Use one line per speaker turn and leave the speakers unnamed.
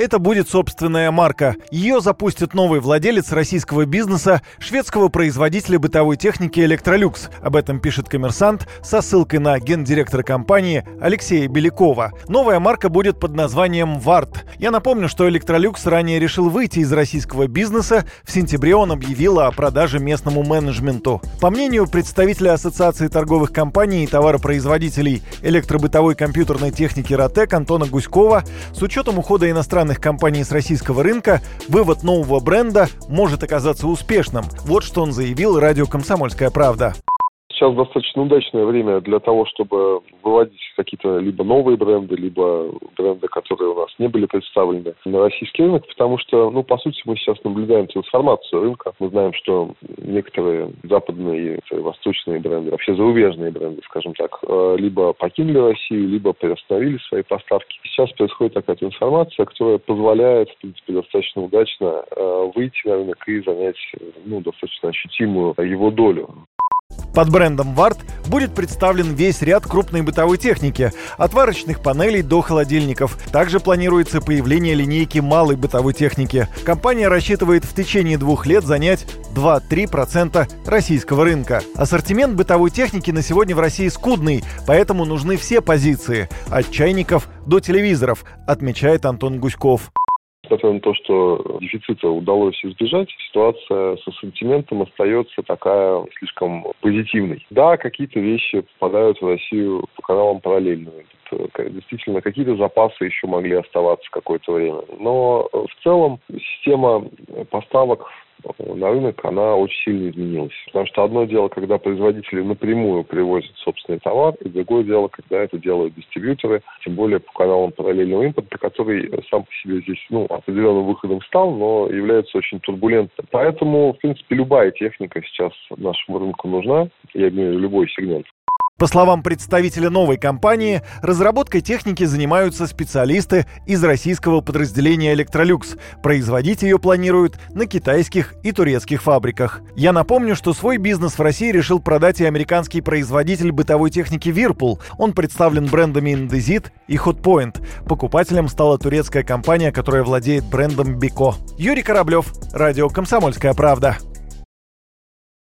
Это будет собственная марка. Ее запустит новый владелец российского бизнеса, шведского производителя бытовой техники «Электролюкс». Об этом пишет «Коммерсант» со ссылкой на гендиректора компании Алексея Белякова. Новая марка будет под названием «Варт». Я напомню, что «Электролюкс» ранее решил выйти из российского бизнеса. В сентябре он объявил о продаже местному менеджменту. По мнению представителя Ассоциации торговых компаний и товаропроизводителей электробытовой компьютерной техники Ротек Антона Гуськова, с учетом ухода иностранных компаний с российского рынка, вывод нового бренда может оказаться успешным. Вот что он заявил радио «Комсомольская правда»
сейчас достаточно удачное время для того, чтобы выводить какие-то либо новые бренды, либо бренды, которые у нас не были представлены на российский рынок, потому что, ну, по сути, мы сейчас наблюдаем трансформацию рынка. Мы знаем, что некоторые западные и восточные бренды, вообще зарубежные бренды, скажем так, э, либо покинули Россию, либо приостановили свои поставки. Сейчас происходит такая трансформация, которая позволяет, в принципе, достаточно удачно э, выйти на рынок и занять, ну, достаточно ощутимую его долю.
Под брендом Варт будет представлен весь ряд крупной бытовой техники, от варочных панелей до холодильников. Также планируется появление линейки малой бытовой техники. Компания рассчитывает в течение двух лет занять 2-3% российского рынка. Ассортимент бытовой техники на сегодня в России скудный, поэтому нужны все позиции, от чайников до телевизоров, отмечает Антон Гуськов.
Несмотря на то, что дефицита удалось избежать, ситуация с ассортиментом остается такая слишком позитивной. Да, какие-то вещи попадают в Россию по каналам параллельно. Действительно, какие-то запасы еще могли оставаться какое-то время. Но в целом система поставок на рынок, она очень сильно изменилась. Потому что одно дело, когда производители напрямую привозят собственный товар, и другое дело, когда это делают дистрибьюторы, тем более по каналам параллельного импорта, который сам по себе здесь ну, определенным выходом стал, но является очень турбулентным. Поэтому, в принципе, любая техника сейчас нашему рынку нужна, я имею в виду любой сегмент.
По словам представителя новой компании, разработкой техники занимаются специалисты из российского подразделения «Электролюкс». Производить ее планируют на китайских и турецких фабриках. Я напомню, что свой бизнес в России решил продать и американский производитель бытовой техники «Вирпул». Он представлен брендами Indesit и Hotpoint. Покупателем стала турецкая компания, которая владеет брендом «Бико». Юрий Кораблев, радио «Комсомольская правда».